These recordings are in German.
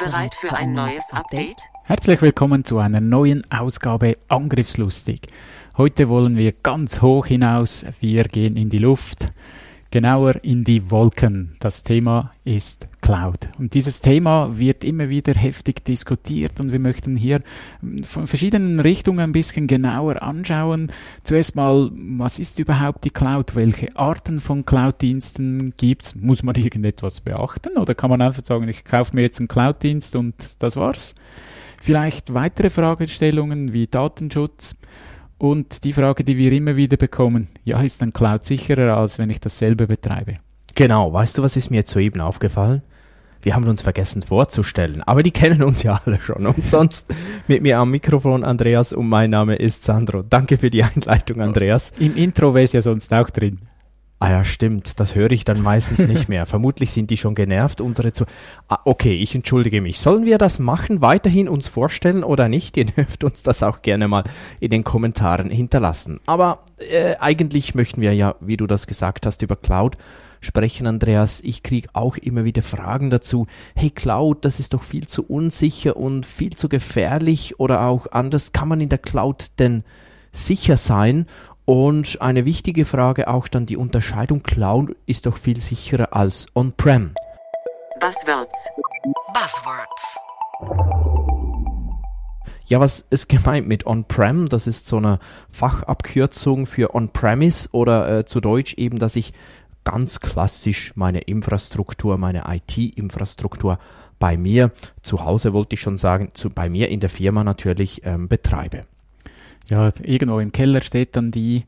Bereit für ein neues Update? Herzlich willkommen zu einer neuen Ausgabe Angriffslustig. Heute wollen wir ganz hoch hinaus. Wir gehen in die Luft genauer in die Wolken. Das Thema ist Cloud. Und dieses Thema wird immer wieder heftig diskutiert und wir möchten hier von verschiedenen Richtungen ein bisschen genauer anschauen. Zuerst mal, was ist überhaupt die Cloud? Welche Arten von Cloud-Diensten gibt's? Muss man irgendetwas beachten oder kann man einfach sagen, ich kaufe mir jetzt einen Cloud-Dienst und das war's? Vielleicht weitere Fragestellungen wie Datenschutz, und die Frage, die wir immer wieder bekommen, ja, ist ein Cloud sicherer, als wenn ich dasselbe betreibe? Genau, weißt du, was ist mir soeben aufgefallen? Wir haben uns vergessen vorzustellen, aber die kennen uns ja alle schon. Und sonst mit mir am Mikrofon Andreas und mein Name ist Sandro. Danke für die Einleitung, Andreas. Im Intro wäre es ja sonst auch drin. Ah ja, stimmt. Das höre ich dann meistens nicht mehr. Vermutlich sind die schon genervt, unsere zu. Ah, okay, ich entschuldige mich. Sollen wir das machen, weiterhin uns vorstellen oder nicht? Ihr dürft uns das auch gerne mal in den Kommentaren hinterlassen. Aber äh, eigentlich möchten wir ja, wie du das gesagt hast, über Cloud sprechen, Andreas. Ich kriege auch immer wieder Fragen dazu. Hey, Cloud, das ist doch viel zu unsicher und viel zu gefährlich oder auch anders. Kann man in der Cloud denn sicher sein? Und eine wichtige Frage auch dann die Unterscheidung Cloud ist doch viel sicherer als On-Prem. Buzzwords. Buzzwords. Ja, was ist gemeint mit On-Prem? Das ist so eine Fachabkürzung für On-Premise oder äh, zu Deutsch eben, dass ich ganz klassisch meine Infrastruktur, meine IT-Infrastruktur bei mir zu Hause, wollte ich schon sagen, zu, bei mir in der Firma natürlich ähm, betreibe ja, irgendwo im Keller steht dann die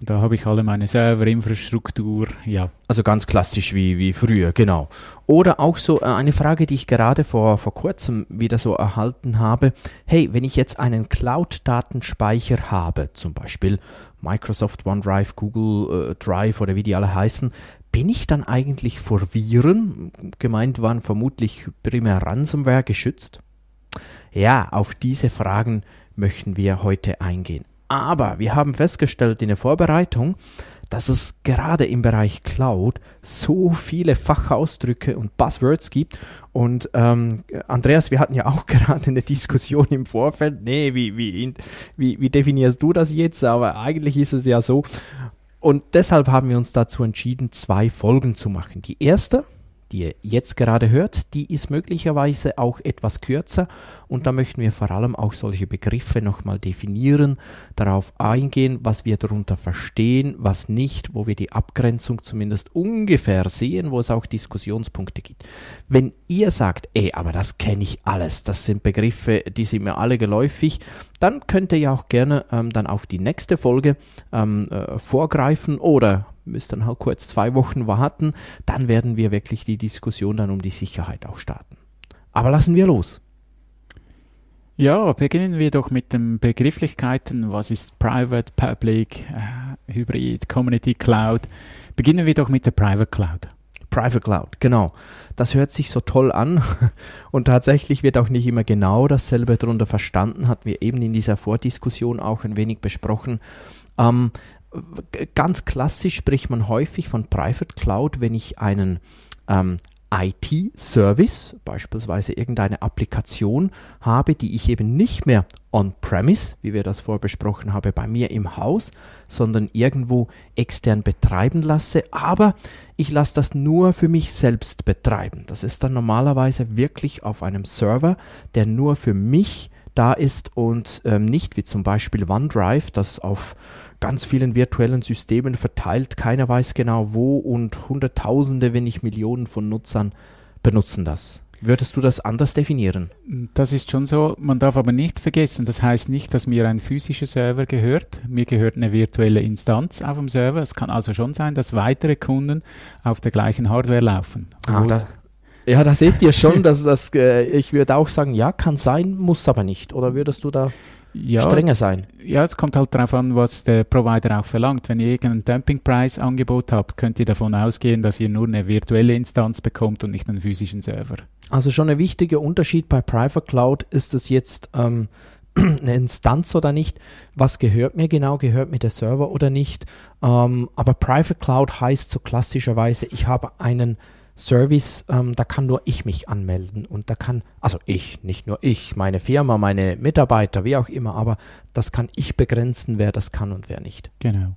und da habe ich alle meine Serverinfrastruktur, ja. Also ganz klassisch wie, wie früher, genau. Oder auch so äh, eine Frage, die ich gerade vor, vor kurzem wieder so erhalten habe. Hey, wenn ich jetzt einen Cloud-Datenspeicher habe, zum Beispiel Microsoft OneDrive, Google äh, Drive oder wie die alle heißen, bin ich dann eigentlich vor Viren, gemeint waren vermutlich primär Ransomware, geschützt? Ja, auf diese Fragen möchten wir heute eingehen. Aber wir haben festgestellt in der Vorbereitung, dass es gerade im Bereich Cloud so viele Fachausdrücke und Buzzwords gibt. Und ähm, Andreas, wir hatten ja auch gerade eine Diskussion im Vorfeld. Nee, wie, wie, wie, wie definierst du das jetzt? Aber eigentlich ist es ja so. Und deshalb haben wir uns dazu entschieden, zwei Folgen zu machen. Die erste die ihr jetzt gerade hört, die ist möglicherweise auch etwas kürzer und da möchten wir vor allem auch solche Begriffe nochmal definieren, darauf eingehen, was wir darunter verstehen, was nicht, wo wir die Abgrenzung zumindest ungefähr sehen, wo es auch Diskussionspunkte gibt. Wenn ihr sagt, ey, aber das kenne ich alles, das sind Begriffe, die sind mir alle geläufig, dann könnt ihr ja auch gerne ähm, dann auf die nächste Folge ähm, äh, vorgreifen oder müsst dann halt kurz zwei Wochen warten, dann werden wir wirklich die Diskussion dann um die Sicherheit auch starten. Aber lassen wir los. Ja, beginnen wir doch mit den Begrifflichkeiten. Was ist Private, Public, äh, Hybrid, Community Cloud? Beginnen wir doch mit der Private Cloud. Private Cloud, genau. Das hört sich so toll an und tatsächlich wird auch nicht immer genau dasselbe darunter verstanden, hatten wir eben in dieser Vordiskussion auch ein wenig besprochen. Ähm, ganz klassisch spricht man häufig von Private Cloud, wenn ich einen ähm, IT-Service, beispielsweise irgendeine Applikation habe, die ich eben nicht mehr on-premise, wie wir das vorbesprochen haben, bei mir im Haus, sondern irgendwo extern betreiben lasse, aber ich lasse das nur für mich selbst betreiben. Das ist dann normalerweise wirklich auf einem Server, der nur für mich da ist und ähm, nicht wie zum Beispiel OneDrive, das auf ganz vielen virtuellen Systemen verteilt. Keiner weiß genau wo und Hunderttausende, wenn nicht Millionen von Nutzern benutzen das. Würdest du das anders definieren? Das ist schon so. Man darf aber nicht vergessen, das heißt nicht, dass mir ein physischer Server gehört. Mir gehört eine virtuelle Instanz auf dem Server. Es kann also schon sein, dass weitere Kunden auf der gleichen Hardware laufen. Ah, da, Ja, da seht ihr schon, dass das, äh, ich würde auch sagen, ja, kann sein, muss aber nicht. Oder würdest du da Ja, strenger sein? ja, es kommt halt darauf an, was der Provider auch verlangt. Wenn ihr irgendein Dumpingpreis-Angebot habt, könnt ihr davon ausgehen, dass ihr nur eine virtuelle Instanz bekommt und nicht einen physischen Server. Also schon ein wichtiger Unterschied bei Private Cloud ist es jetzt ähm, eine Instanz oder nicht. Was gehört mir genau? Gehört mir der Server oder nicht? Ähm, aber Private Cloud heißt so klassischerweise, ich habe einen Service, ähm, da kann nur ich mich anmelden und da kann, also ich, nicht nur ich, meine Firma, meine Mitarbeiter, wie auch immer, aber das kann ich begrenzen, wer das kann und wer nicht. Genau.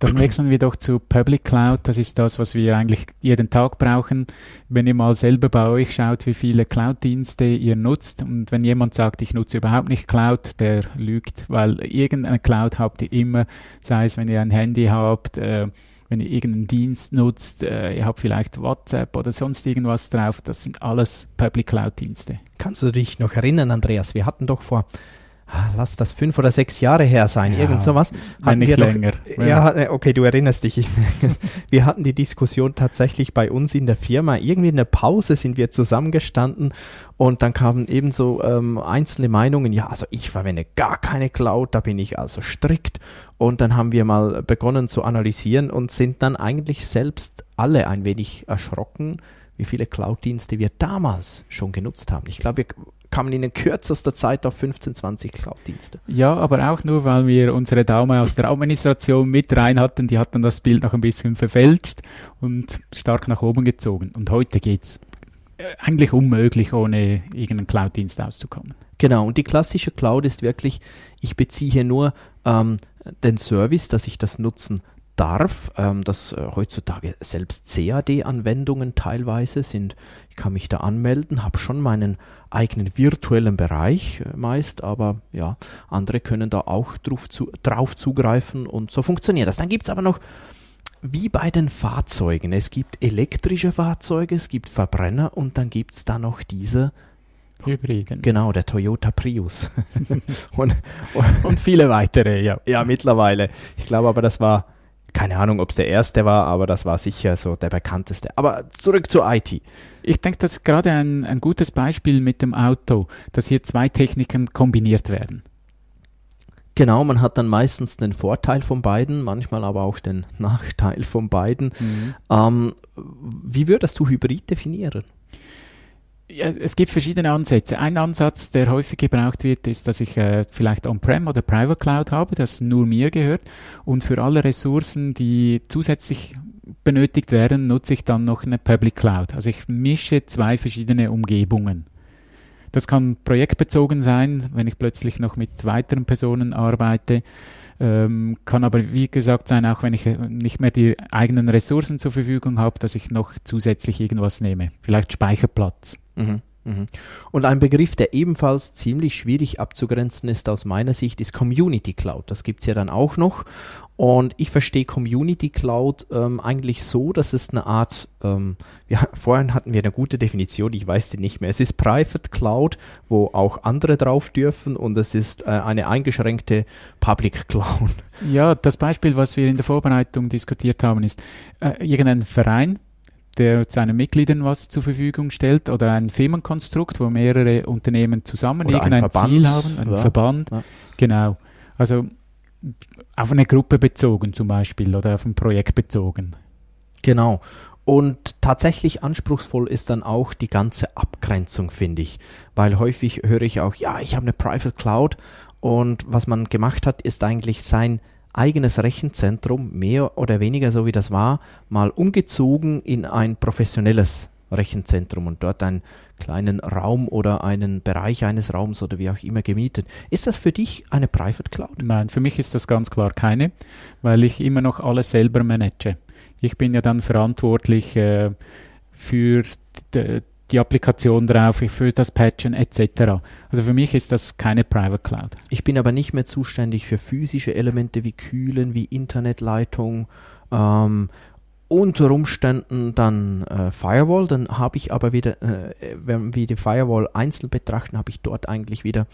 Dann wechseln wir doch zu Public Cloud. Das ist das, was wir eigentlich jeden Tag brauchen. Wenn ihr mal selber bei euch schaut, wie viele Cloud-Dienste ihr nutzt und wenn jemand sagt, ich nutze überhaupt nicht Cloud, der lügt, weil irgendeine Cloud habt ihr immer, sei es, wenn ihr ein Handy habt, äh, wenn ihr irgendeinen Dienst nutzt, äh, ihr habt vielleicht WhatsApp oder sonst irgendwas drauf, das sind alles Public Cloud Dienste. Kannst du dich noch erinnern, Andreas? Wir hatten doch vor, lass das fünf oder sechs Jahre her sein, Ja, irgend sowas. Hatten nicht doch- länger. Ja, äh, okay, du erinnerst dich. Ich wir hatten die Diskussion tatsächlich bei uns in der Firma. Irgendwie in der Pause sind wir zusammengestanden und dann kamen ebenso ähm, einzelne Meinungen. Ja, also ich verwende gar keine Cloud, da bin ich also strikt. Und dann haben wir mal begonnen zu analysieren und sind dann eigentlich selbst alle ein wenig erschrocken, wie viele Cloud-Dienste wir damals schon genutzt haben. Ich glaube, wir kamen in kürzester Zeit auf 15, 20 Cloud-Dienste. Ja, aber auch nur, weil wir unsere Dame aus der Administration mit rein hatten, die hat dann das Bild noch ein bisschen verfälscht und stark nach oben gezogen. Und heute geht's äh, eigentlich unmöglich, ohne irgendeinen Cloud-Dienst auszukommen. Genau, und die klassische Cloud ist wirklich, ich beziehe nur ähm, den Service, dass ich das nutzen darf, ähm, dass äh, heutzutage selbst CAD-Anwendungen teilweise sind. Ich kann mich da anmelden, habe schon meinen eigenen virtuellen Bereich äh, meist, aber ja, andere können da auch drauf, zu, drauf zugreifen und so funktioniert das. Dann gibt's aber noch wie bei den Fahrzeugen. Es gibt elektrische Fahrzeuge, es gibt Verbrenner und dann gibt's da noch diese Hybriden. Genau, der Toyota Prius. und, Und viele weitere, ja. ja, mittlerweile. Ich glaube aber, das war, keine Ahnung, ob es der erste war, aber das war sicher so der bekannteste. Aber zurück zur IT. Ich denke, das ist gerade ein, ein gutes Beispiel mit dem Auto, dass hier zwei Techniken kombiniert werden. Genau, man hat dann meistens den Vorteil von beiden, manchmal aber auch den Nachteil von beiden. Ähm, wie würdest du Hybrid definieren? Ja, es gibt verschiedene Ansätze. Ein Ansatz, der häufig gebraucht wird, ist, dass ich äh, vielleicht On-Prem oder Private Cloud habe, das nur mir gehört. Und für alle Ressourcen, die zusätzlich benötigt werden, nutze ich dann noch eine Public Cloud. Also ich mische zwei verschiedene Umgebungen. Das kann projektbezogen sein, wenn ich plötzlich noch mit weiteren Personen arbeite. Ähm, kann aber, wie gesagt, sein, auch wenn ich äh, nicht mehr die eigenen Ressourcen zur Verfügung habe, dass ich noch zusätzlich irgendwas nehme. Vielleicht Speicherplatz. Mhm. Mhm. Und ein Begriff, der ebenfalls ziemlich schwierig abzugrenzen ist aus meiner Sicht, ist Community Cloud. Das gibt's ja dann auch noch. Und ich verstehe Community Cloud ähm, eigentlich so, dass es eine Art, ähm, ja, vorhin hatten wir eine gute Definition, ich weiß die nicht mehr. Es ist Private Cloud, wo auch andere drauf dürfen und es ist äh, eine eingeschränkte Public Cloud. Ja, das Beispiel, was wir in der Vorbereitung diskutiert haben, ist äh, irgendein Verein, der seinen Mitgliedern was zur Verfügung stellt oder ein Firmenkonstrukt, wo mehrere Unternehmen zusammen Oder ein irgendein Verband. Ziel haben, ein Ja. Verband. Ja. Genau. Also auf eine Gruppe bezogen zum Beispiel oder auf ein Projekt bezogen. Genau. Und tatsächlich anspruchsvoll ist dann auch die ganze Abgrenzung, finde ich. Weil häufig höre ich auch, ja, ich habe eine Private Cloud und was man gemacht hat, ist eigentlich sein eigenes Rechenzentrum, mehr oder weniger so wie das war, mal umgezogen in ein professionelles Rechenzentrum und dort einen kleinen Raum oder einen Bereich eines Raums oder wie auch immer gemietet. Ist das für dich eine Private Cloud? Nein, für mich ist das ganz klar keine, weil ich immer noch alles selber manage. Ich bin ja dann verantwortlich äh, für die Applikation drauf, für das Patchen etc. Also für mich ist das keine Private Cloud. Ich bin aber nicht mehr zuständig für physische Elemente wie Kühlen, wie Internetleitung, ähm, unter Umständen dann äh, Firewall, dann habe ich aber wieder, äh, wenn wir die Firewall einzeln betrachten, habe ich dort eigentlich wieder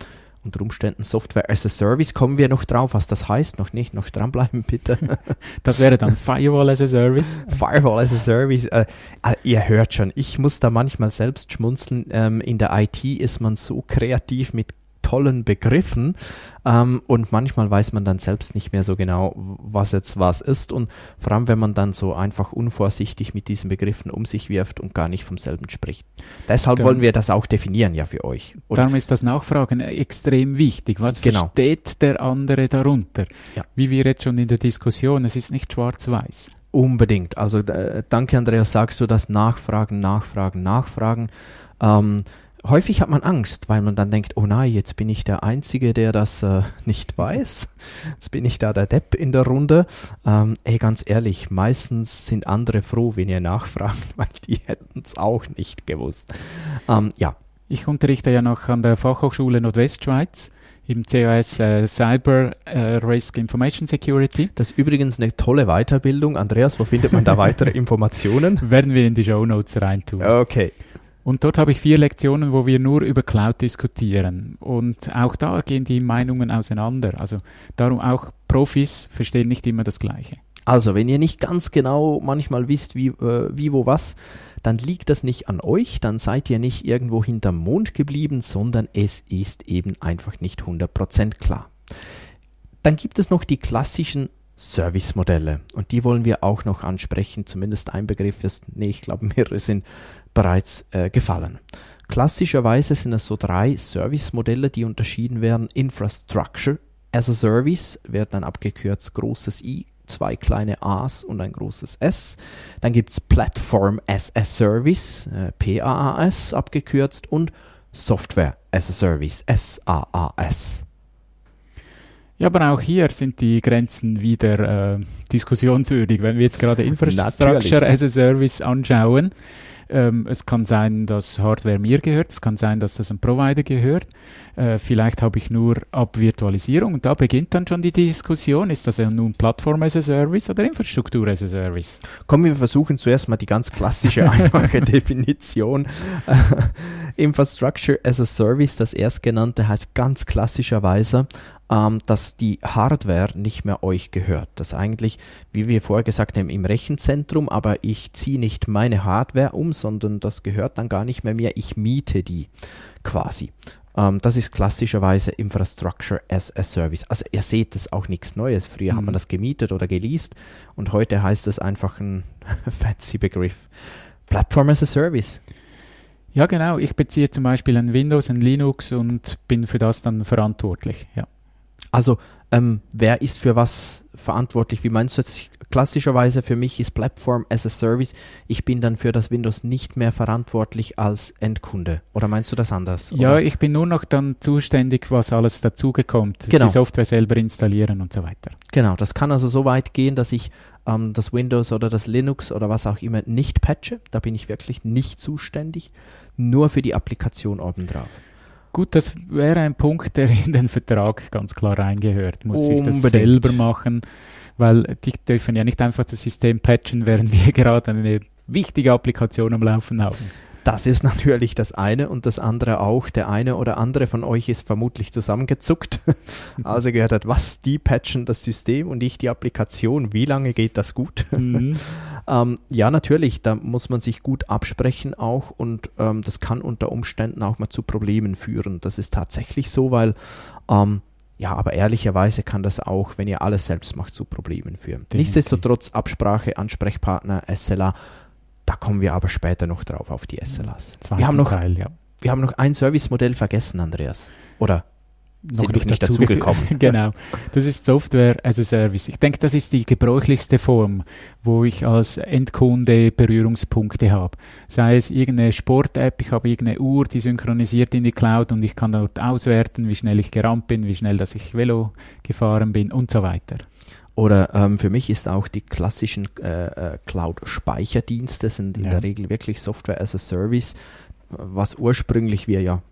unter Umständen Software as a Service. Kommen wir noch drauf, was das heißt? Noch nicht, noch dranbleiben bitte. Das wäre dann Firewall as a Service. Firewall as a Service. Äh, äh, ihr hört schon, ich muss da manchmal selbst schmunzeln. Ähm, in der IT ist man so kreativ mit tollen Begriffen ähm, und manchmal weiß man dann selbst nicht mehr so genau, was jetzt was ist und vor allem, wenn man dann so einfach unvorsichtig mit diesen Begriffen um sich wirft und gar nicht vom selben spricht. Deshalb Dann- wollen wir das auch definieren ja für euch. Und Darum ist das Nachfragen extrem wichtig. Was Genau. versteht der andere darunter? Ja. Wie wir jetzt schon in der Diskussion, es ist nicht schwarz-weiß. Unbedingt. Also äh, danke, Andreas, sagst du das Nachfragen, Nachfragen, Nachfragen. Ähm, häufig hat man Angst, weil man dann denkt, oh nein, jetzt bin ich der Einzige, der das äh, nicht weiß. Jetzt bin ich da der Depp in der Runde. Ähm, ey, ganz ehrlich, meistens sind andere froh, wenn ihr nachfragt, weil die hätten es auch nicht gewusst. Ähm, ja, Ich unterrichte ja noch an der Fachhochschule Nordwestschweiz im CAS äh, Cyber äh, Risk Information Security. das ist übrigens eine tolle Weiterbildung. Andreas, wo findet man da weitere Informationen? Werden wir in die Show Notes reintun. Okay. Und dort habe ich vier Lektionen, wo wir nur über Cloud diskutieren. Und auch da gehen die Meinungen auseinander. Also darum auch Profis verstehen nicht immer das Gleiche. Also, wenn ihr nicht ganz genau manchmal wisst, wie, äh, wie, wo, was, dann liegt das nicht an euch, dann seid ihr nicht irgendwo hinterm Mond geblieben, sondern es ist eben einfach nicht 100% klar. Dann gibt es noch die klassischen Service-Modelle und die wollen wir auch noch ansprechen, zumindest ein Begriff ist, nee, ich glaube mehrere sind bereits äh, gefallen. Klassischerweise sind es so drei Service-Modelle, die unterschieden werden. Infrastructure as a Service wird dann abgekürzt großes I, zwei kleine A's und ein großes S. Dann gibt es Platform as a Service, äh, PAAS abgekürzt und Software as a Service, SAAS. Ja, aber auch hier sind die Grenzen wieder äh, diskussionswürdig. Wenn wir jetzt gerade Infrastructure Natürlich. as a Service anschauen, ähm, es kann sein, dass Hardware mir gehört, es kann sein, dass das ein Provider gehört. Äh, vielleicht habe ich nur Abvirtualisierung und da beginnt dann schon die Diskussion, ist das ja nun Plattform as a Service oder Infrastruktur as a Service? Kommen wir versuchen zuerst mal die ganz klassische, einfache Definition. Infrastructure as a Service, das erstgenannte, heißt ganz klassischerweise, ähm, dass die Hardware nicht mehr euch gehört. Das eigentlich, wie wir vorher gesagt haben, im Rechenzentrum, aber ich ziehe nicht meine Hardware um, sondern das gehört dann gar nicht mehr mir. Ich miete die quasi. Ähm, das ist klassischerweise Infrastructure as a Service. Also ihr seht, das ist auch nichts Neues. Früher hat man Mhm. das gemietet oder geleast und heute heißt es einfach ein fancy Begriff. Platform as a Service. Ja, genau. Ich beziehe zum Beispiel ein Windows, ein Linux und bin für das dann verantwortlich. Ja. Also, ähm, wer ist für was verantwortlich? Wie meinst du jetzt? Klassischerweise für mich ist Platform as a Service. Ich bin dann für das Windows nicht mehr verantwortlich als Endkunde. Oder meinst du das anders? Ja, Oder? ich bin nur noch dann zuständig, was alles dazugekommt. Genau. Die Software selber installieren und so weiter. Genau, das kann also so weit gehen, dass ich ähm, das Windows oder das Linux oder was auch immer nicht patche. Da bin ich wirklich nicht zuständig. Nur für die Applikation obendrauf. Gut, das wäre ein Punkt, der in den Vertrag ganz klar reingehört. Muss ich das Unbedingt. selber machen, weil die dürfen ja nicht einfach das System patchen, während wir gerade eine wichtige Applikation am Laufen haben. Das ist natürlich das eine und das andere auch. Der eine oder andere von euch ist vermutlich zusammengezuckt. Also gehört hat, was, die patchen das System und ich die Applikation. Wie lange geht das gut? Mhm. ähm, ja, natürlich, da muss man sich gut absprechen auch und ähm, das kann unter Umständen auch mal zu Problemen führen. Das ist tatsächlich so, weil ähm, ja, aber ehrlicherweise kann das auch, wenn ihr alles selbst macht, zu Problemen führen. Definitiv. Nichtsdestotrotz Absprache, Ansprechpartner, SLA, da kommen wir aber später noch drauf auf die SLAs. Wir haben noch Teil, ja. wir haben noch ein Servicemodell vergessen, Andreas. Oder sind noch nicht dazu dazugekommen. genau. Das ist Software as a Service. Ich denke, das ist die gebräuchlichste Form, wo ich als Endkunde Berührungspunkte habe. Sei es irgendeine Sport-App, ich habe irgendeine Uhr, die synchronisiert in die Cloud und ich kann dort auswerten, wie schnell ich gerannt bin, wie schnell, dass ich Velo gefahren bin und so weiter. Oder ähm, für mich ist auch die klassischen äh, äh, Cloud-Speicherdienste sind in Ja. der Regel wirklich Software as a Service, was ursprünglich wir ja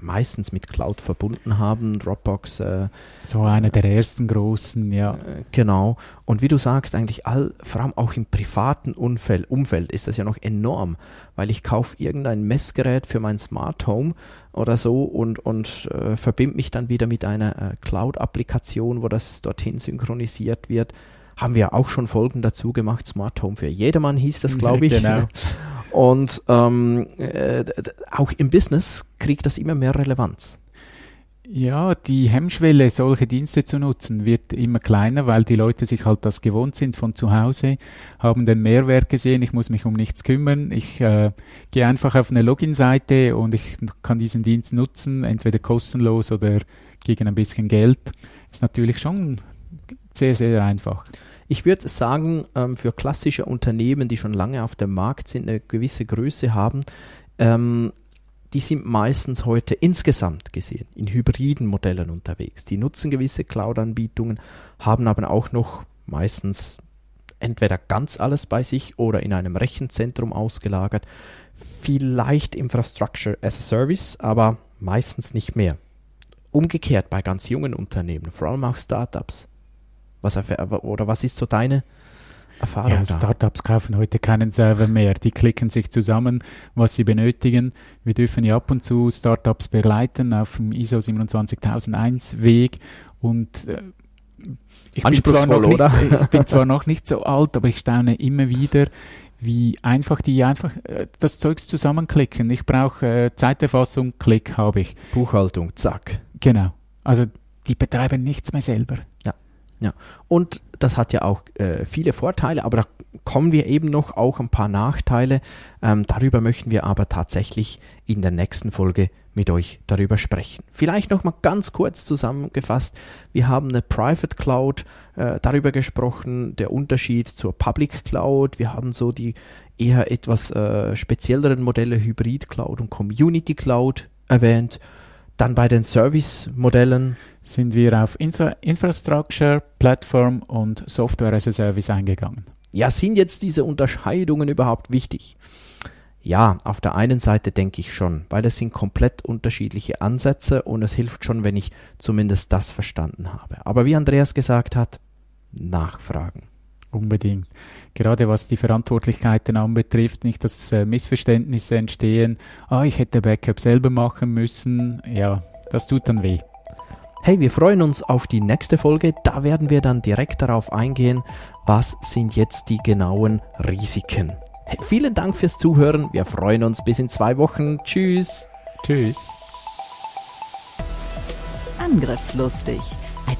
meistens mit Cloud verbunden haben. Dropbox. Äh, so einer der ersten großen, ja. Äh, genau. Und wie du sagst, eigentlich all, vor allem auch im privaten Umfeld, Umfeld ist das ja noch enorm, weil ich kaufe irgendein Messgerät für mein Smart Home oder so und, und äh, verbinde mich dann wieder mit einer äh, Cloud-Applikation, wo das dorthin synchronisiert wird. Haben wir auch schon Folgen dazu gemacht. Smart Home für jedermann hieß das, glaube ich. genau. Und ähm, äh, auch im Business kriegt das immer mehr Relevanz. Ja, die Hemmschwelle, solche Dienste zu nutzen, wird immer kleiner, weil die Leute sich halt das gewohnt sind von zu Hause, haben den Mehrwert gesehen, ich muss mich um nichts kümmern, ich äh, gehe einfach auf eine Login-Seite und ich kann diesen Dienst nutzen, entweder kostenlos oder gegen ein bisschen Geld. Ist natürlich schon sehr, sehr einfach. Ich würde sagen, ähm, für klassische Unternehmen, die schon lange auf dem Markt sind, eine gewisse Größe haben, ähm, die sind meistens heute insgesamt gesehen in hybriden Modellen unterwegs. Die nutzen gewisse Cloud-Anbietungen, haben aber auch noch meistens entweder ganz alles bei sich oder in einem Rechenzentrum ausgelagert. Vielleicht Infrastructure as a Service, aber meistens nicht mehr. Umgekehrt bei ganz jungen Unternehmen, vor allem auch Startups, was, oder was ist so deine Erfahrung? Ja, Startups kaufen heute keinen Server mehr. Die klicken sich zusammen, was sie benötigen. Wir dürfen ja ab und zu Startups begleiten auf dem ISO 27001 Weg und äh, ich, bin zwar noch nicht, ich bin zwar noch nicht so alt, aber ich staune immer wieder, wie einfach die einfach äh, das Zeugs zusammenklicken. Ich brauche äh, Zeiterfassung, Klick habe ich. Buchhaltung, zack. Genau. Also die betreiben nichts mehr selber. Ja. Ja, und das hat ja auch äh, viele Vorteile, aber da kommen wir eben noch auch ein paar Nachteile. Ähm, darüber möchten wir aber tatsächlich in der nächsten Folge mit euch darüber sprechen. Vielleicht noch mal ganz kurz zusammengefasst. Wir haben eine Private Cloud äh, darüber gesprochen, der Unterschied zur Public Cloud. Wir haben so die eher etwas äh, spezielleren Modelle Hybrid Cloud und Community Cloud erwähnt. Dann bei den Service-Modellen sind wir auf Infra Infrastructure, Platform und Software as a Service eingegangen. Ja, sind jetzt diese Unterscheidungen überhaupt wichtig? Ja, auf der einen Seite denke ich schon, weil es sind komplett unterschiedliche Ansätze und es hilft schon, wenn ich zumindest das verstanden habe. Aber wie Andreas gesagt hat, nachfragen. Unbedingt. Gerade was die Verantwortlichkeiten anbetrifft, nicht, dass äh, Missverständnisse entstehen. Ah, ich hätte Backup selber machen müssen. Ja, das tut dann weh. Hey, wir freuen uns auf die nächste Folge. Da werden wir dann direkt darauf eingehen, was sind jetzt die genauen Risiken. Hey, vielen Dank fürs Zuhören. Wir freuen uns bis in zwei Wochen. Tschüss. Tschüss. Angriffslustig